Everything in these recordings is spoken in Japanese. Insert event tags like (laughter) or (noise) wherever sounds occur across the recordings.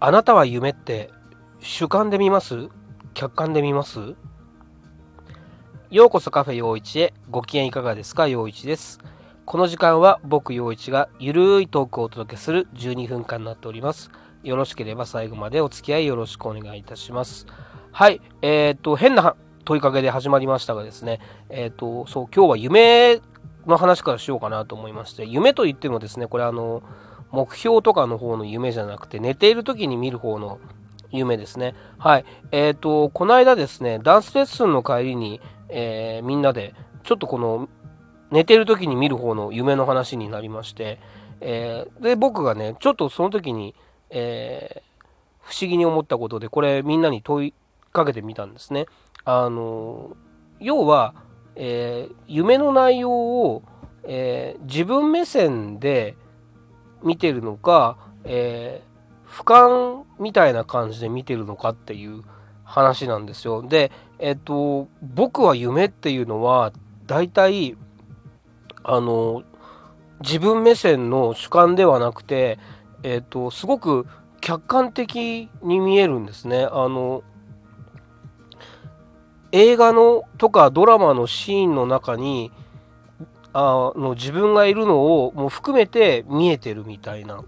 あなたは夢って主観で見ます？客観で見ます？ようこそカフェ陽一へ。ご機嫌いかがですか？陽一です。この時間は僕陽一がゆるいトークをお届けする12分間になっております。よろしければ最後までお付き合いよろしくお願いいたします。はいえっ、と変な問いかけで始まりましたがですね。えっ、とそう今日は夢の話からしようかなと思いまして。夢といってもですねこれあの目標とかの方の夢じゃなくて寝ている時に見る方の夢ですね。はい。えっ、ー、と、この間ですね、ダンスレッスンの帰りに、えー、みんなで、ちょっとこの、寝てる時に見る方の夢の話になりまして、えー、で、僕がね、ちょっとその時に、え不思議に思ったことで、これみんなに問いかけてみたんですね。あの、要は、え夢の内容を、え自分目線で、見てるのか、えー、俯瞰みたいな感じで見てるのかっていう話なんですよ。で、えっと、僕は夢っていうのは、大体、あの、自分目線の主観ではなくて、えっと、すごく客観的に見えるんですね。あの、映画のとかドラマのシーンの中に、あの自分がいるのをもう含めて見えてるみたいな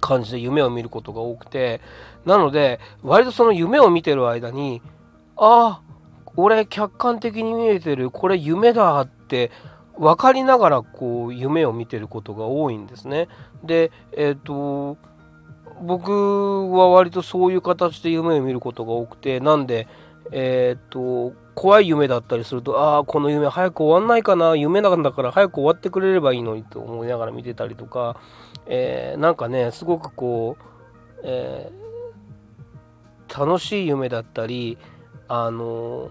感じで夢を見ることが多くてなので割とその夢を見てる間にああ俺客観的に見えてるこれ夢だって分かりながらこう夢を見てることが多いんですね。でえっ、ー、と僕は割とそういう形で夢を見ることが多くてなんでえっ、と怖い夢だったりすると、ああ、この夢早く終わんないかな、夢なんだから早く終わってくれればいいのにと思いながら見てたりとか、えー、なんかね、すごくこう、えー、楽しい夢だったり、あの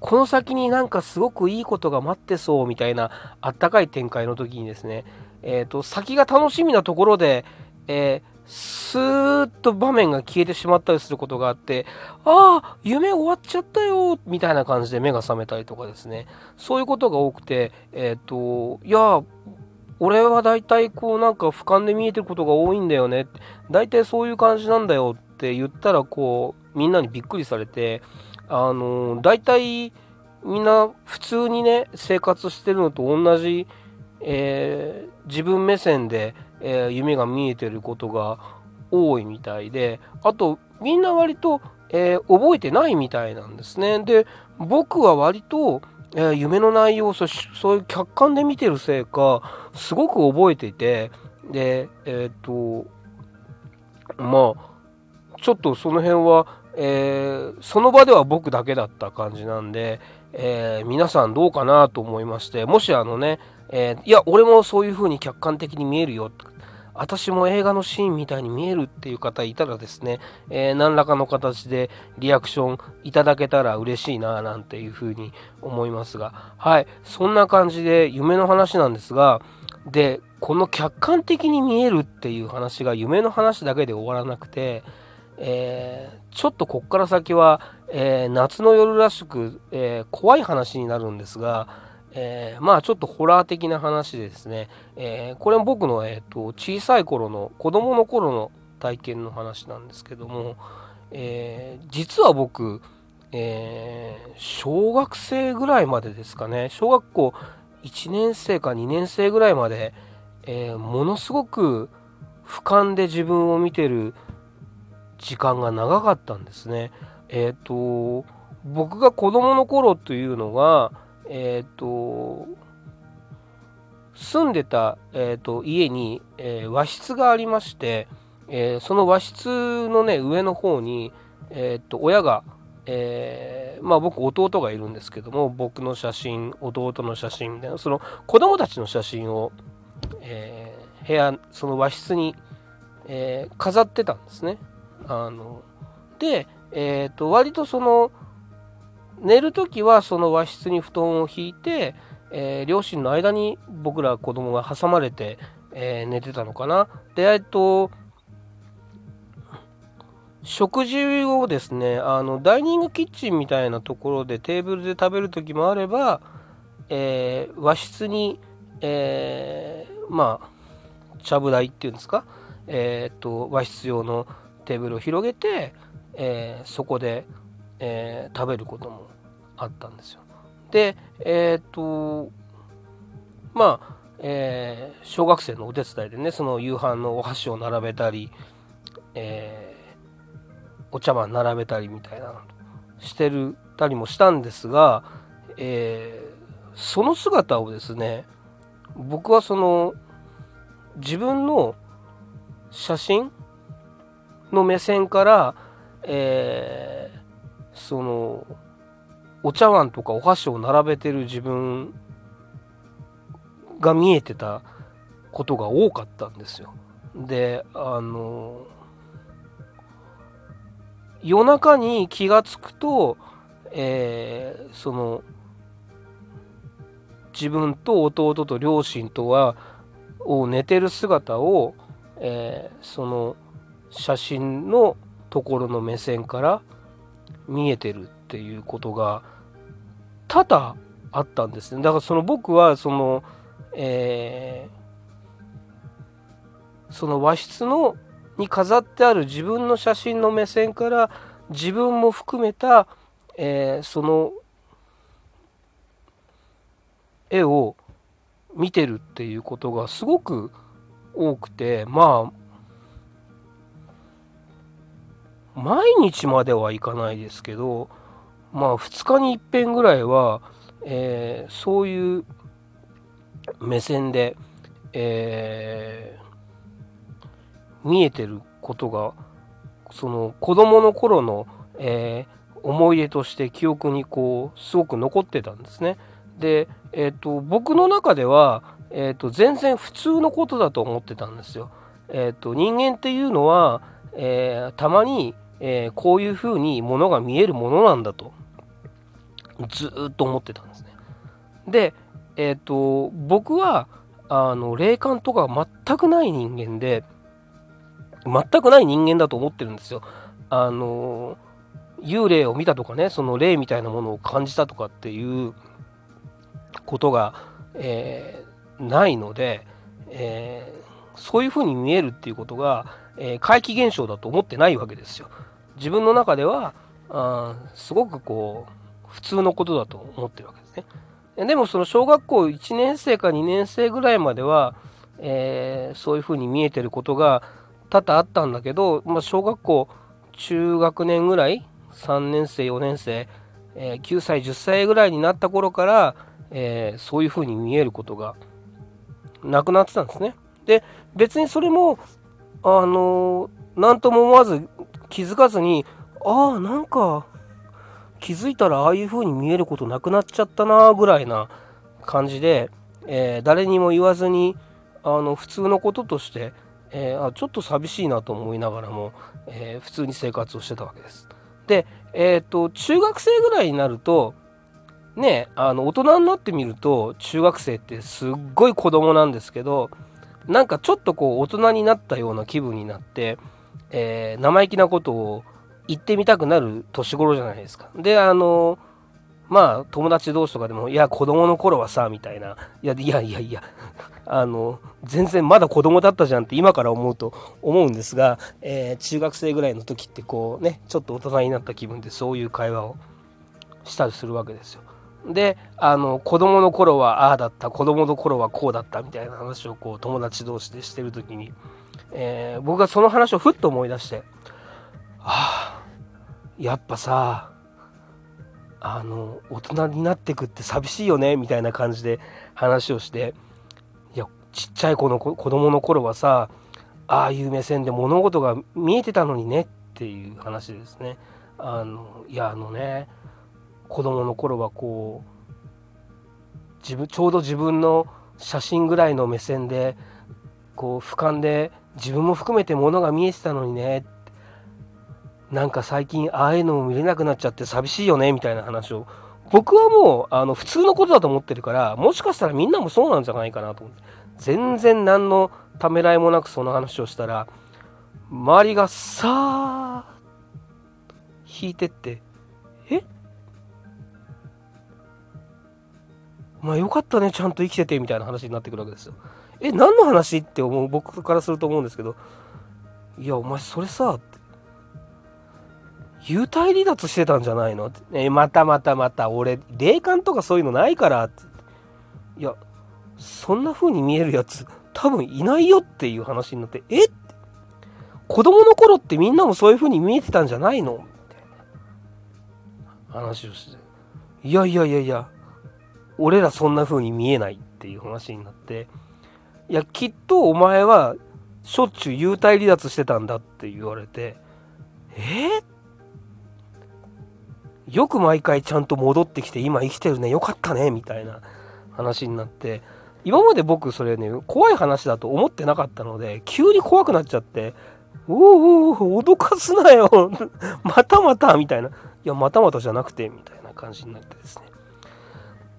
この先になんかすごくいいことが待ってそうみたいなあったかい展開の時にですね、えっ、と、先が楽しみなところで、えースーッと場面が消えてしまったりすることがあって、ああ、夢終わっちゃったよ、みたいな感じで目が覚めたりとかですね、そういうことが多くて、えっ、ー、と、いや、俺は大体こうなんか俯瞰で見えてることが多いんだよね、大体そういう感じなんだよって言ったら、こう、みんなにびっくりされて、あの、大体みんな普通にね、生活してるのと同じ、えー、自分目線で、えー、夢が見えてることが多いみたいであとみんな割と、えー、覚えてないみたいなんですね。で僕は割と、えー、夢の内容をそういう客観で見てるせいかすごく覚えていてでえっ、とまあちょっとその辺は、えその場では僕だけだった感じなんで、え皆さんどうかなと思いましてもしあのねえー、いや、俺もそういう風に客観的に見えるよ。私も映画のシーンみたいに見えるっていう方いたらですね、えー、何らかの形でリアクションいただけたら嬉しいななんていう風に思いますが、はい、そんな感じで夢の話なんですが、で、この客観的に見えるっていう話が夢の話だけで終わらなくて、えー、ちょっとこっから先は、えー、夏の夜らしく、え怖い話になるんですが、えー、まあちょっとホラー的な話でですね、えー、これも僕の、えーと、小さい頃の子供の頃の体験の話なんですけども、えー、実は僕、え小学生ぐらいまでですかね小学校1年生か2年生ぐらいまで、えものすごく俯瞰で自分を見てる時間が長かったんですね。えっ、と僕が子供の頃というのがえっ、ー、と住んでた、えーと、家に、えー、和室がありまして、えー、その和室のね上の方に、えーと、親が、えー、まあ僕弟がいるんですけども僕の写真弟の写真みたいなその子供たちの写真を、え部屋その和室に、え飾ってたんですね。あので、えーと割とその寝る時はその和室に布団を引いて、えー、両親の間に僕ら子供が挟まれて、えー、寝てたのかな。で、えっと、食事をですね、あの、ダイニングキッチンみたいなところでテーブルで食べる時もあれば、えー、和室に、えまあ、ちゃぶ台っていうんですか、えっと、和室用のテーブルを広げて、え、そこで、えー、食べることもあったんですよ。でえっ、とまあ、えー、小学生のお手伝いでねその夕飯のお箸を並べたり、えお茶碗並べたりみたいなのしてるたりもしたんですが、えその姿をですね僕はその自分の写真の目線から、えー、そのお茶碗とかお箸を並べてる自分が見えてたことが多かったんですよ。であの夜中に気が付くと、えー、その自分と弟と両親とはを寝てる姿を、えー、その写真のところの目線から見えてるっていうことが多々あったんですね。だからその僕はその、えー、その和室のに飾ってある自分の写真の目線から自分も含めた、えー、その絵を見てるっていうことがすごく多くてまあ毎日まではいかないですけどまあ2日にいっぺんぐらいは、えー、そういう目線で、えー、見えてることがその子供の頃の、えー、思い出として記憶にこうすごく残ってたんですね。で、えーと、僕の中では、えーと、全然普通のことだと思ってたんですよ。えーと、人間っていうのは、えー、たまに、えー、こういうふうにものが見えるものなんだとずっと思ってたんですね。で、えー、と僕はあの霊感とか全くない人間で全くない人間だと思ってるんですよ。あの幽霊を見たとかねその霊みたいなものを感じたとかっていうことが、えー、ないので、えー、そういうふうに見えるっていうことが、えー、怪奇現象だと思ってないわけですよ。自分の中ではあすごくこう普通のことだと思ってるわけですね。でもその小学校1年生か2年生ぐらいまでは、えー、そういうふうに見えてることが多々あったんだけど、まあ、小学校中学年ぐらい3年生4年生、えー、9歳10歳ぐらいになった頃から、えー、そういうふうに見えることがなくなってたんですね。で別にそれもあの何とも思わず気づかずにああなんか気づいたらああいう風に見えることなくなっちゃったなぐらいな感じで、えー、誰にも言わずにあの普通のこととして、えー、あちょっと寂しいなと思いながらも、えー、普通に生活をしてたわけです。で、えーと中学生ぐらいになるとねあの大人になってみると中学生ってすっごい子供なんですけどなんかちょっとこう大人になったような気分になって、えー、生意気なことを言ってみたくなる年頃じゃないですか。であのまあ友達同士とかでも「いや子供の頃はさ」みたいな「いやいやいやいや (laughs) あの全然まだ子供だったじゃん」って今から思うと思うんですが、えー、中学生ぐらいの時ってこうねちょっと大人になった気分でそういう会話をしたりするわけですよ。であの子供の頃はああだった子供の頃はこうだったみたいな話をこう友達同士でしてる時に、えー、僕がその話をふっと思い出してああやっぱさあの大人になってくって寂しいよねみたいな感じで話をしていやちっちゃい子の子供の頃はさああいう目線で物事が見えてたのにねっていう話ですね。あのいやあのね子供の頃はこう自分ちょうど自分の写真ぐらいの目線でこう俯瞰で自分も含めてものが見えてたのにね。なんか最近ああいうのも見れなくなっちゃって寂しいよねみたいな話を。僕はもうあの普通のことだと思ってるからもしかしたらみんなもそうなんじゃないかなと思って。全然何のためらいもなくその話をしたら周りがさあ引いてってえ？まあよかったね、ちゃんと生きててみたいな話になってくるわけですよ。え、何の話って思う僕からすると思うんですけど、いや、お前それさ、幽体離脱してたんじゃないの？って、えまたまたまた、俺、霊感とかそういうのないからって。いや、そんな風に見えるやつ、多分いないよっていう話になって、え？っ子供の頃ってみんなもそういう風に見えてたんじゃないの？みたいな話をして。いやいやいやいや、俺らそんな風に見えないっていう話になって、いや、きっとお前はしょっちゅう幽体離脱してたんだって言われて、えー、よく毎回ちゃんと戻ってきて今生きてるね、よかったね、みたいな話になって、今まで僕それね、怖い話だと思ってなかったので、急に怖くなっちゃって、おお脅かすなよ (laughs) またまたみたいな。いや、またまたじゃなくて、みたいな感じになってですね。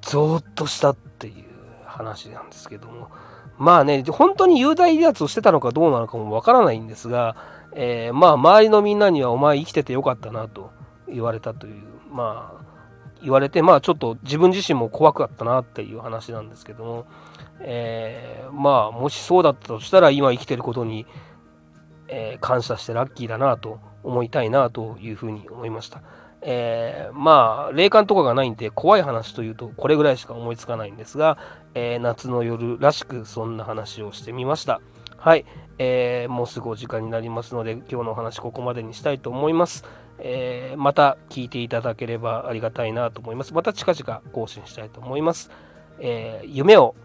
ゾーッとしたっていう話なんですけども。まあね、本当に雄大離脱をしてたのかどうなのかもわからないんですが、えー、まあ周りのみんなにはお前生きててよかったなと言われたという、まあ言われて、まあちょっと自分自身も怖かったなっていう話なんですけども、えー、まあもしそうだったとしたら今生きてることに、えー、感謝してラッキーだなと思いたいなというふうに思いました。えー、まあ霊感とかがないんで怖い話というとこれぐらいしか思いつかないんですが、えー、夏の夜らしくそんな話をしてみましたはい、えー、もうすぐお時間になりますので今日のお話ここまでにしたいと思います、えまた聞いていただければありがたいなと思いますまた近々更新したいと思います、え夢を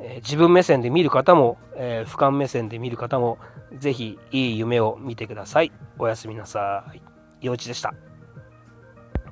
え自分目線で見る方も、え俯瞰目線で見る方も、ぜひいい夢を見てください。おやすみなさい。陽一でした。